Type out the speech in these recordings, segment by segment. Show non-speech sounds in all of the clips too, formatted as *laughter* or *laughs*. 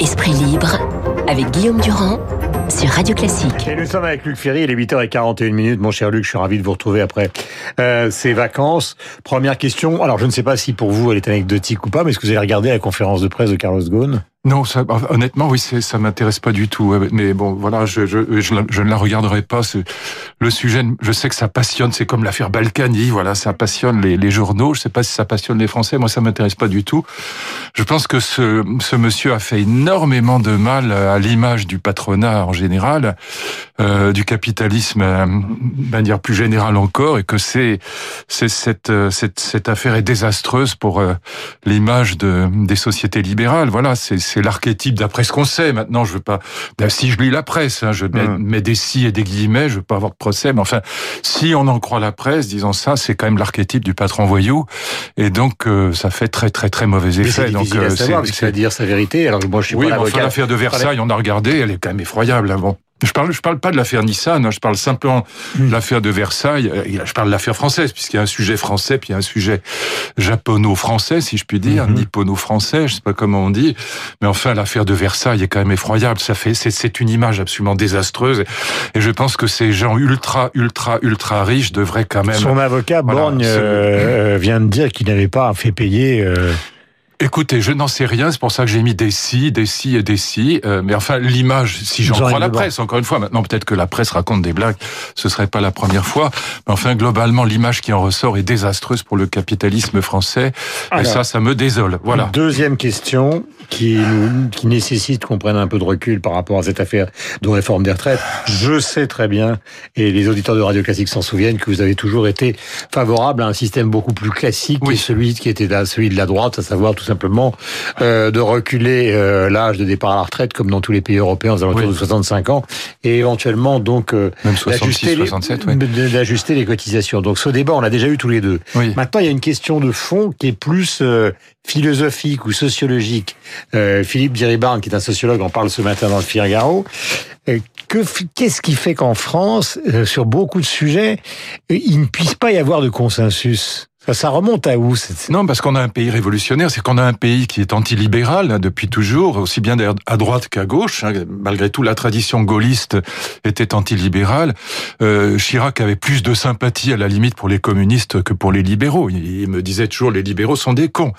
Esprit libre avec Guillaume Durand sur Radio Classique. Et nous sommes avec Luc Ferry, il est 8h41 minutes. Mon cher Luc, je suis ravi de vous retrouver après euh, ces vacances. Première question, alors je ne sais pas si pour vous elle est anecdotique ou pas, mais est-ce que vous avez regardé la conférence de presse de Carlos Ghosn? Non, ça, honnêtement, oui, ça m'intéresse pas du tout. Mais bon, voilà, je, je, je, ne la regarderai pas. Le sujet, je sais que ça passionne. C'est comme l'affaire Balkany. Voilà, ça passionne les, journaux. Je sais pas si ça passionne les Français. Moi, ça m'intéresse pas du tout. Je pense que ce, ce monsieur a fait énormément de mal à l'image du patronat en général, euh, du capitalisme euh, de manière plus générale encore, et que c'est, cette, euh, cette, cette affaire est désastreuse pour l'image de, des sociétés libérales. Voilà, c'est c'est l'archétype d'après ce qu'on sait. Maintenant, je veux pas. Ben, si je lis la presse, hein, je hum. mets, des si et des guillemets, je veux pas avoir de procès. Mais enfin, si on en croit la presse, disons ça, c'est quand même l'archétype du patron voyou, et donc euh, ça fait très très très mauvais effet. Mais donc, euh, c'est à dire sa vérité. Alors moi, je suis oui, pas enfin, l'affaire de Versailles, on a regardé, elle est quand même effroyable. Hein, bon. Je parle, je parle pas de l'affaire Nissan, hein, je parle simplement de l'affaire de Versailles. Euh, je parle de l'affaire française, puisqu'il y a un sujet français, puis il y a un sujet japono-français, si je puis dire, mm nippono-français, je sais pas comment on dit. Mais enfin, l'affaire de Versailles est quand même effroyable. Ça fait, c'est une image absolument désastreuse. Et je pense que ces gens ultra, ultra, ultra riches devraient quand même. Son avocat Borgne euh, vient de dire qu'il n'avait pas fait payer. Euh, Écoutez, je n'en sais rien, c'est pour ça que j'ai mis des si, des si et des si. Euh, mais enfin, l'image, si j'en crois la presse, encore une fois, maintenant peut-être que la presse raconte des blagues, ce serait pas la première fois. Mais enfin, globalement, l'image qui en ressort est désastreuse pour le capitalisme français. et ça, ça me désole. Voilà. Deuxième question qui, qui nécessite qu'on prenne un peu de recul par rapport à cette affaire de réforme des retraites. Je sais très bien, et les auditeurs de Radio Classique s'en souviennent, que vous avez toujours été favorable à un système beaucoup plus classique que celui qui était celui de la droite, à savoir tout simplement euh, de reculer euh, l'âge de départ à la retraite comme dans tous les pays européens aux alentours de 65 ans et éventuellement donc euh, d'ajuster les, les cotisations. Donc ce débat on l'a déjà eu tous les deux. Maintenant il y a une question de fond qui est plus philosophique ou sociologique. Philippe Diribarne, qui est un sociologue, en parle ce matin dans le Figaro. Qu'est-ce qui fait qu'en France, sur beaucoup de sujets, il ne puisse pas y avoir de consensus? Ça, remonte à où Non, parce qu'on a un pays révolutionnaire, c'est qu'on a un pays qui est antilibéral hein, depuis toujours, aussi bien à droite qu'à gauche. Hein. Malgré tout, la tradition gaulliste était antilibérale. Euh, Chirac avait plus de sympathie à la limite pour les communistes que pour les libéraux. Il me disait toujours les libéraux sont des cons.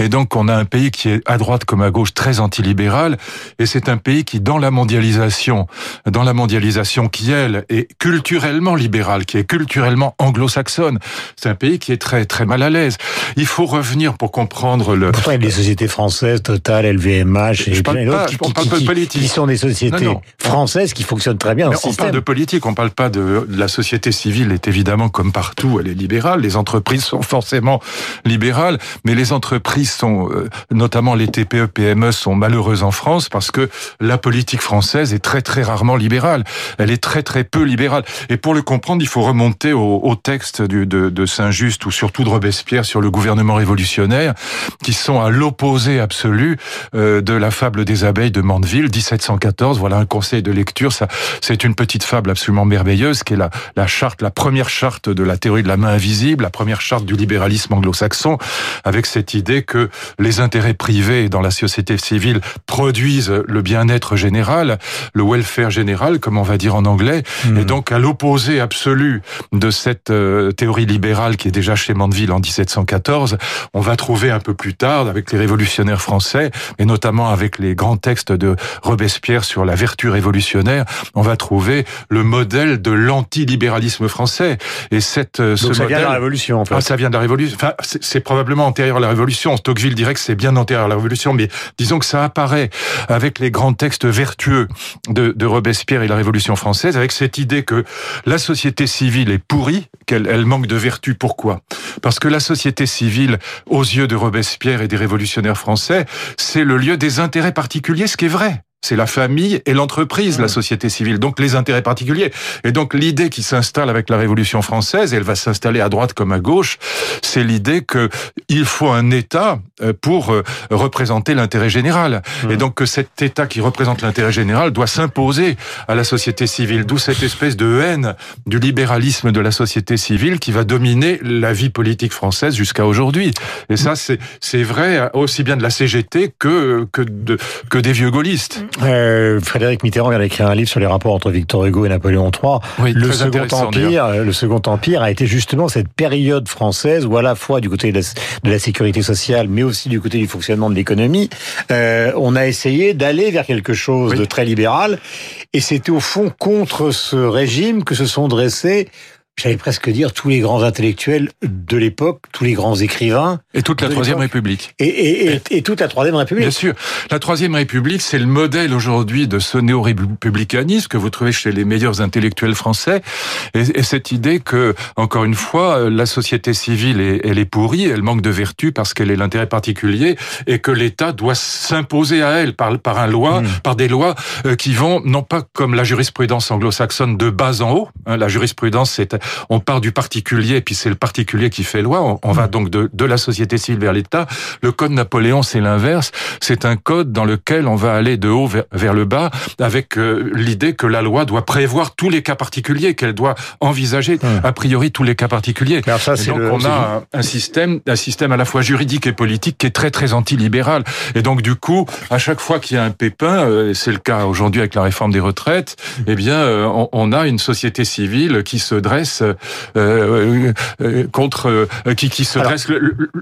Et donc on a un pays qui est à droite comme à gauche très antilibéral, et c'est un pays qui, dans la mondialisation, dans la mondialisation qui elle est culturellement libérale, qui est culturellement anglo-saxonne, c'est un pays qui est très très mal à l'aise. Il faut revenir pour comprendre le. Pourtant, il y a des sociétés françaises, Total, LVMH, et je parle pas, qui, on parle pas de politique. Qui sont des sociétés françaises qui fonctionnent très bien. on parle de politique, on parle pas de la société civile est évidemment comme partout, elle est libérale. Les entreprises sont forcément libérales, mais les entreprises sont, euh, notamment les TPE, PME, sont malheureuses en France parce que la politique française est très très rarement libérale. Elle est très très peu libérale. Et pour le comprendre, il faut remonter au, au texte du, de, de Saint-Just ou surtout tout de Robespierre sur le gouvernement révolutionnaire, qui sont à l'opposé absolu euh, de la fable des abeilles de Mandeville, 1714. Voilà un conseil de lecture. Ça, c'est une petite fable absolument merveilleuse, qui est la, la charte, la première charte de la théorie de la main invisible, la première charte du libéralisme anglo-saxon, avec cette idée que les intérêts privés dans la société civile produisent le bien-être général, le welfare général, comme on va dire en anglais, hmm. et donc à l'opposé absolu de cette euh, théorie libérale qui est déjà chez Mandeville en 1714, on va trouver un peu plus tard, avec les révolutionnaires français, et notamment avec les grands textes de Robespierre sur la vertu révolutionnaire, on va trouver le modèle de l'antilibéralisme français. Et cette, euh, ce ça vient de la Révolution, en fait. Ah, ça vient de la Révolution. Enfin, c'est probablement antérieur à la Révolution. Tocqueville dirait que c'est bien antérieur à la Révolution, mais disons que ça apparaît avec les grands textes vertueux de, de Robespierre et la Révolution française, avec cette idée que la société civile est pourrie, qu'elle elle manque de vertu. Pourquoi? Parce que la société civile, aux yeux de Robespierre et des révolutionnaires français, c'est le lieu des intérêts particuliers, ce qui est vrai. C'est la famille et l'entreprise, la société civile, donc les intérêts particuliers. Et donc l'idée qui s'installe avec la Révolution française, et elle va s'installer à droite comme à gauche, c'est l'idée que il faut un État euh, pour euh, représenter l'intérêt général. Mmh. Et donc que cet État qui représente l'intérêt général doit s'imposer à la société civile, d'où cette espèce de haine du libéralisme de la société civile qui va dominer la vie politique française jusqu'à aujourd'hui. Et ça, c'est c'est vrai aussi bien de la CGT que que de, que des vieux gaullistes. Euh, Frédéric Mitterrand vient d'écrire un livre sur les rapports entre Victor Hugo et Napoléon III. le Second Empire, le Second Empire a été justement cette période française où à la fois du côté de la, sécurité sociale, mais aussi du côté du fonctionnement de l'économie, euh, on a essayé d'aller vers quelque chose de très libéral. Et c'était au fond contre ce régime que se sont dressés j'allais presque dire tous les grands intellectuels de l'époque, tous les grands écrivains. Et toute la Troisième République. Et, et, et, et, toute la Troisième République. Bien sûr. La Troisième République, c'est le modèle aujourd'hui de ce néo-républicanisme que vous trouvez chez les meilleurs intellectuels français. Et, cette idée que, encore une fois, la société civile, est, elle est pourrie, elle manque de vertu parce qu'elle est l'intérêt particulier et que l'État doit s'imposer à elle par, par un loi, hmm. par des lois euh, qui vont, non pas comme la jurisprudence anglo-saxonne de bas en haut, hein, la jurisprudence c'est on part du particulier, puis c'est le particulier qui fait loi. On, va mm. donc de, de, la société civile vers l'État. Le code Napoléon, c'est l'inverse. C'est un code dans lequel on va aller de haut vers, le bas, avec euh, l'idée que la loi doit prévoir tous les cas particuliers, qu'elle doit envisager a priori tous les cas particuliers. ça, donc on a un, système, un système à la fois juridique et politique qui est très très antilibéral. Et donc du coup, à chaque fois qu'il y a un pépin, euh, c'est le cas aujourd'hui avec la réforme des retraites, eh bien, euh, on, on a une société civile qui se dresse euh, euh, euh, contre qui, qui se dressent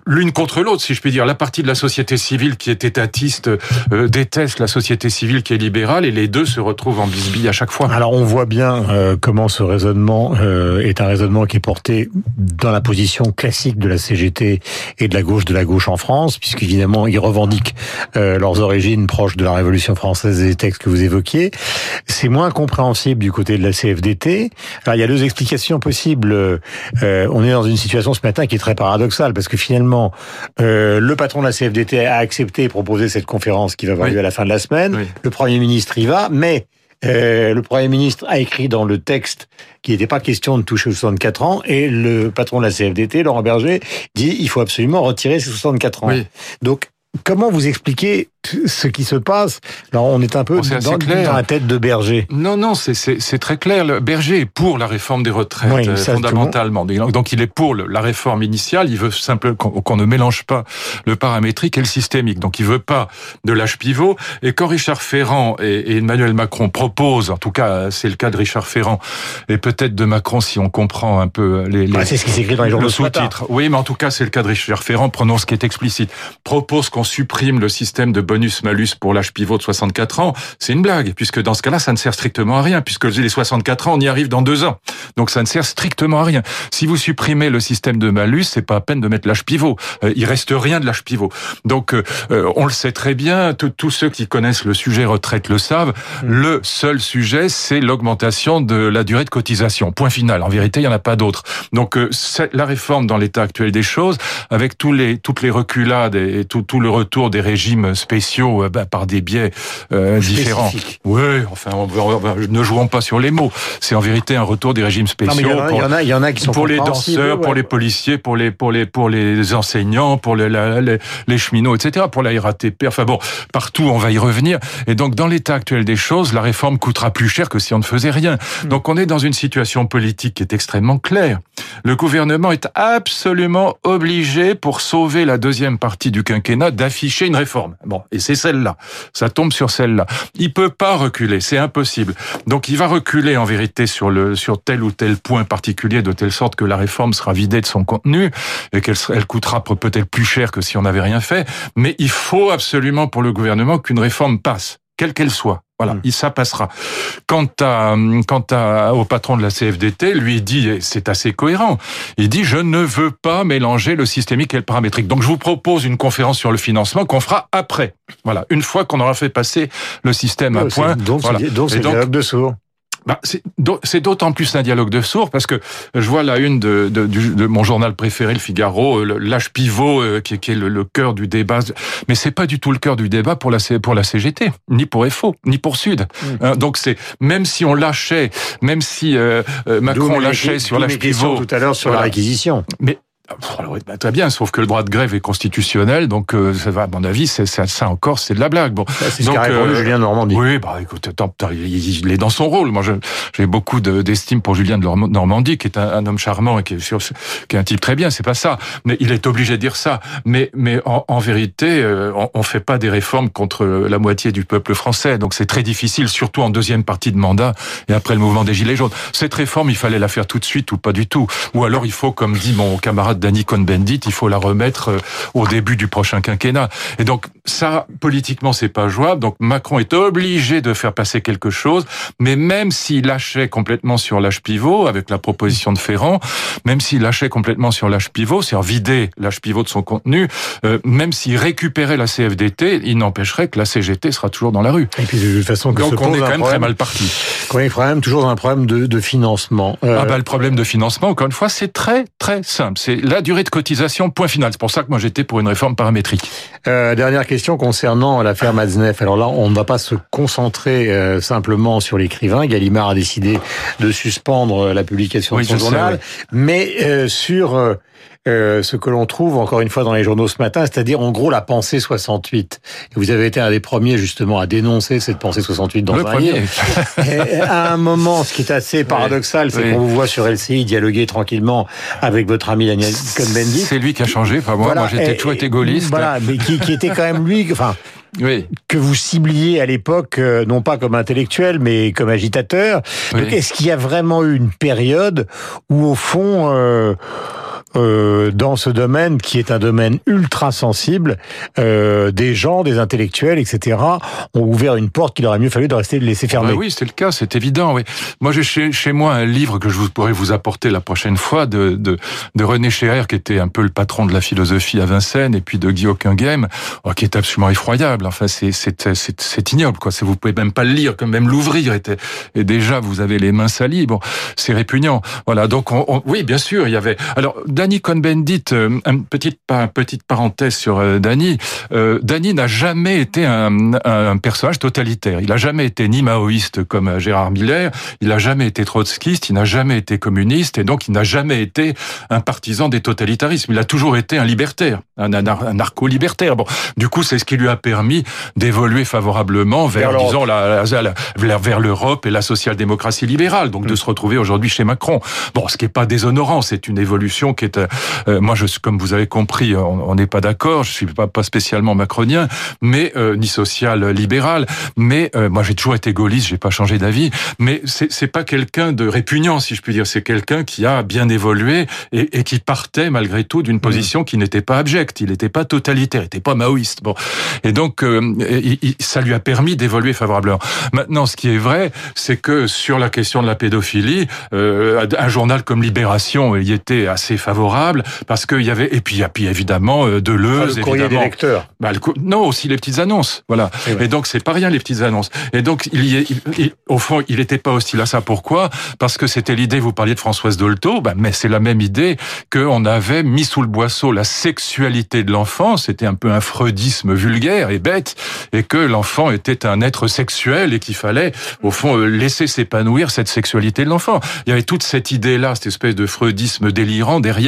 l'une contre l'autre, si je puis dire. La partie de la société civile qui est étatiste déteste la société civile qui est libérale, et les deux se retrouvent en bisbille à chaque fois. Alors on voit bien comment ce raisonnement est un raisonnement qui est porté dans la position classique de la CGT et de la gauche de la gauche en France, puisqu'évidemment ils revendiquent leurs origines proches de la Révolution française et des textes que vous évoquiez. C'est moins compréhensible du côté de la CFDT. Alors il y a deux explications possible. Euh, on est dans une situation ce matin qui est très paradoxale parce que finalement, euh, le patron de la CFDT a accepté et proposé cette conférence qui va avoir lieu à la fin de la semaine. Le Premier ministre y va, mais euh, le Premier ministre a écrit dans le texte qu'il n'était pas question de toucher aux 64 ans et le patron de la CFDT, Laurent Berger, dit il faut absolument retirer ces 64 ans. Donc, comment vous expliquez ce qui se passe. Alors on est un peu dans, dans, la tête de Berger. Non, non, c'est très clair. Le Berger est pour la réforme des retraites euh, fondamentalement. Donc il est pour la réforme initiale. Il veut simplement qu'on ne mélange pas le paramétrique et le systémique. Donc il veut pas de l'âge pivot. Et quand Richard Ferrand et, Emmanuel Macron proposent, en tout cas c'est le cas de Richard Ferrand et peut-être de Macron si on comprend un peu les, les c'est ce qui s'écrit dans les journaux sous-titres. Oui, mais en tout cas c'est le cas de Richard Ferrand. Prenons ce qui est explicite. Propose qu'on supprime le système de bonus-malus pour l'âge pivot de 64 ans, c'est une blague, puisque dans ce cas-là, ça ne sert strictement à rien, puisque les 64 ans, on y arrive dans deux ans. Donc ça ne sert strictement à rien. Si vous supprimez le système de malus, c'est pas à peine de mettre l'âge pivot. Euh, il reste rien de l'âge pivot. Donc euh, euh, on le sait très bien, tous ceux qui connaissent le sujet retraite le savent, mm. le seul sujet, c'est l'augmentation de la durée de cotisation. Point final. En vérité, il n'y en a pas d'autre. Donc la réforme dans l'état actuel des choses, avec tous les, toutes les reculades et tout, tout le retour des régimes spéciaux, spéciaux euh, bah, par des biais euh, différents. Oui, enfin, ne jouons pas sur les mots. C'est en vérité un retour des régimes spéciaux. il, y en a, il y en a qui sont pour les danseurs, pour les policiers, pour les pour les pour les enseignants, pour les, les, les cheminots, etc. Pour la RATP. Enfin bon, partout on va y revenir. Et donc dans l'état actuel des choses, la réforme coûtera plus cher que si on ne faisait rien. Hmm. Donc on est dans une situation politique qui est extrêmement claire. Le gouvernement est absolument obligé pour sauver la deuxième partie du quinquennat d'afficher une réforme. Bon, et c'est celle-là. Ça tombe sur celle-là. Il peut pas reculer, c'est impossible. Donc il va reculer en vérité sur le sur tel ou tel point particulier de telle sorte que la réforme sera vidée de son contenu et qu'elle elle coûtera peut-être plus cher que si on n'avait rien fait. Mais il faut absolument pour le gouvernement qu'une réforme passe, quelle qu'elle soit. Voilà, hmm. ça passera. Quant à, quant à, au patron de la CFDT, lui dit, et c'est assez cohérent, il dit, je ne veux pas mélanger le systémique et le paramétrique. Donc je vous propose une conférence sur le financement qu'on fera après. Voilà, une fois qu'on aura fait passer le système à point. Donc, voilà. donc c'est dialogue de sourds. Bah, c'est d'autant plus un dialogue de sourds parce que je vois la une de, de, de mon journal préféré, Le Figaro, euh, l'âge pivot euh, qui, qui, est le, le cœur du débat. Mais c'est pas du tout le cœur du débat pour la pour la CGT, ni pour FO, ni pour Sud. Mmh. Hein, donc c'est même si on lâchait, même si euh, Macron lâchait sur l'âge pivot tout à l'heure sur la réquisition. Mais bah, très bien, sauf que le droit de grève est constitutionnel, donc euh, ça va, à mon avis, c'est ça, ça encore, c'est de la blague. Bon, c'est ce qu'a répondu euh, Julien Normandie. Oui, bah écoute, attends, il, est dans son rôle. Moi, j'ai beaucoup d'estime pour Julien de Normandie, qui est un, homme charmant et qui est, qui est, un type très bien. C'est pas ça, mais il est obligé de dire ça. Mais, mais en, en vérité, euh, on, on fait pas des réformes contre la moitié du peuple français, donc c'est très difficile, surtout en deuxième partie de mandat et après le mouvement des gilets jaunes. Cette réforme, il fallait la faire tout de suite ou pas du tout, ou alors il faut, comme dit mon camarade Danny Cohn-Bendit, il faut la remettre euh, au début du prochain quinquennat. Et donc ça, politiquement, c'est pas jouable. Donc Macron est obligé de faire passer quelque chose, mais même s'il lâchait complètement sur l'âge pivot, avec la proposition de Ferrand, même s'il lâchait complètement sur l'âge pivot, c'est-à-dire vider l'âge pivot de son contenu, euh, même s'il récupérait la CFDT, il n'empêcherait que la CGT sera toujours dans la rue. Et puis de toute façon, donc on est quand même très mal parti. Quand il problème, toujours un problème de, de financement. Euh... Ah bah le problème de financement, encore une fois, c'est très très simple. C'est la durée de cotisation, point final. C'est pour ça que moi j'étais pour une réforme paramétrique. Euh, dernière question concernant l'affaire Matzneff. Alors là, on ne va pas se concentrer euh, simplement sur l'écrivain. Gallimard a décidé de suspendre la publication de son journal, mais euh, sur euh, ce que l'on trouve encore une fois dans les journaux ce matin, c'est-à-dire en gros la pensée 68. Et vous avez été un des premiers justement à dénoncer cette pensée 68 dans le un livre. *laughs* à un moment, ce qui est assez paradoxal, c'est qu'on vous voit sur LCI dialoguer tranquillement avec votre ami Daniel Cohn-Bendit. C'est lui qui a changé, pas moi. Moi, j'étais toujours été gaulliste. Voilà, mais qui, qui était quand même lui, enfin. Oui. que vous cibliez à l'époque, euh, non pas comme intellectuel, mais comme agitateur. est-ce qu'il y a vraiment eu une période où, au fond, euh, euh, dans ce domaine qui est un domaine ultra sensible, euh, des gens, des intellectuels, etc., ont ouvert une porte qu'il aurait mieux fallu de rester de laisser fermer. Ah oui, c'est le cas, c'est évident. Oui. Moi, j'ai chez, chez, moi un livre que je vous, pourrais vous apporter la prochaine fois de, de, de René Scherer, qui était un peu le patron de la philosophie à Vincennes, et puis de Guy Hockenheim, oh, qui est absolument effroyable. Enfin, c'est c'est ignoble, quoi. Vous pouvez même pas le lire, quand même l'ouvrir, et, et déjà vous avez les mains salies. Bon, c'est répugnant. Voilà. Donc, on, oui, bien sûr, il y avait. Alors, Danny Cohn-Bendit, euh, une petite, petite parenthèse sur euh, Danny. Euh, Danny n'a jamais été un, un, personnage totalitaire. Il n'a jamais été ni maoïste comme Gérard Miller, il n'a jamais été trotskiste, il n'a jamais été communiste, et donc il n'a jamais été un partisan des totalitarismes. Il a toujours été un libertaire, un, un narco-libertaire. Bon, du coup, c'est ce qui lui a permis d'évoluer favorablement vers, vers disons, la, la, vers l'Europe et la social-démocratie libérale, donc de mm. se retrouver aujourd'hui chez Macron. Bon, ce qui est pas déshonorant, c'est une évolution qui est euh, moi, je, comme vous avez compris, on n'est pas d'accord. Je suis pas, pas spécialement macronien, mais euh, ni social libéral. Mais euh, moi, j'ai toujours été gaulliste. J'ai pas changé d'avis. Mais c'est pas quelqu'un de répugnant, si je puis dire. C'est quelqu'un qui a bien évolué et, et qui partait malgré tout d'une position qui n'était pas abjecte. Il n'était pas totalitaire. Il n'était pas maoïste. Bon, et donc ça lui a permis d'évoluer favorablement. Maintenant, ce qui est vrai, c'est que sur la question de la pédophilie, un journal comme Libération y était assez favorable parce qu'il y avait et puis a puis évidemment euh, Deleuze, le courrier évidemment. des lecteurs. Bah, non, aussi les petites annonces, voilà. Et, donc c'est pas rien les petites annonces. Et donc il y est, au fond, il n'était pas hostile à ça. Pourquoi? Parce que c'était l'idée. Vous parliez de Françoise Dolto, bah, mais c'est la même idée qu'on avait mis sous le boisseau la sexualité de l'enfant. C'était un peu un freudisme vulgaire et bête, et que l'enfant était un être sexuel et qu'il fallait, au fond, euh, laisser s'épanouir cette sexualité de l'enfant. Il y avait toute cette idée-là, cette espèce de freudisme délirant derrière,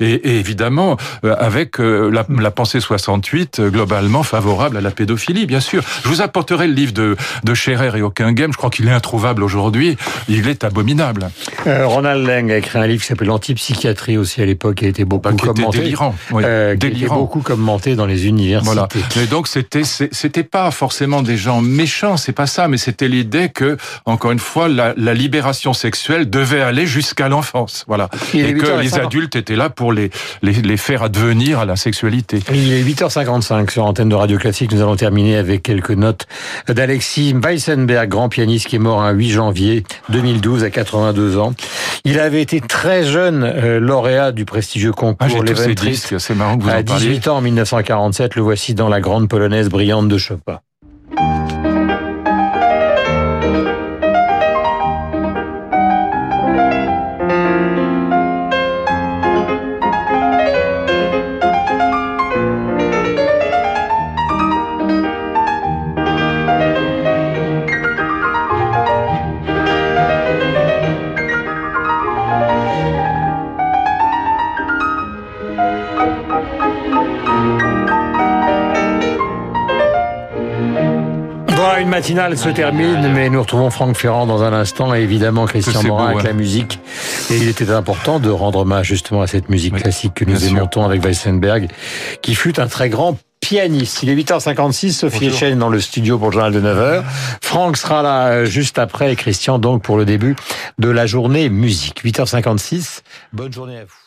et, et évidemment euh, avec euh, la, la, pensée 68 euh, globalement favorable à la pédophilie, bien sûr. Je vous apporterai le livre de, de Scherer et aucun game. Je crois qu'il est introuvable aujourd'hui. Il est abominable. Euh, Ronald Lang a écrit un livre qui s'appelle L'antipsychiatrie aussi à l'époque, qui a été beaucoup bah, qui commenté. Était délirant, oui. euh, qui délirant. beaucoup commenté dans les universités. Voilà. Et donc c'était c'était pas forcément des gens méchants, c'est pas ça, mais c'était l'idée que encore une fois la, la libération sexuelle devait aller jusqu'à l'enfance, voilà, et, et que les adultes étaient là pour les, les, les, faire advenir à la sexualité. Il est 8h55 sur Antenne de Radio Classique. Nous allons terminer avec quelques notes d'Alexis Weissenberg, grand pianiste qui est mort un 8 janvier 2012 à 82 ans. Il avait été très jeune euh, lauréat du prestigieux concours ah, disques, c'est marrant que vous à 18 ans en 1947, le voici dans la grande polonaise brillante de Chopin. Une matinale se termine, mais nous retrouvons Franck Ferrand dans un instant et évidemment Christian Morin avec la musique. Et il était important de rendre hommage justement à cette musique classique que nous aimons avec Weissenberg, qui fut un très grand pianiste. Il est 8h56, Sophie Echelle dans le studio pour le journal de 9h. Franck sera là euh, juste après et Christian donc pour le début de la journée musique. 8h56, bonne journée à vous.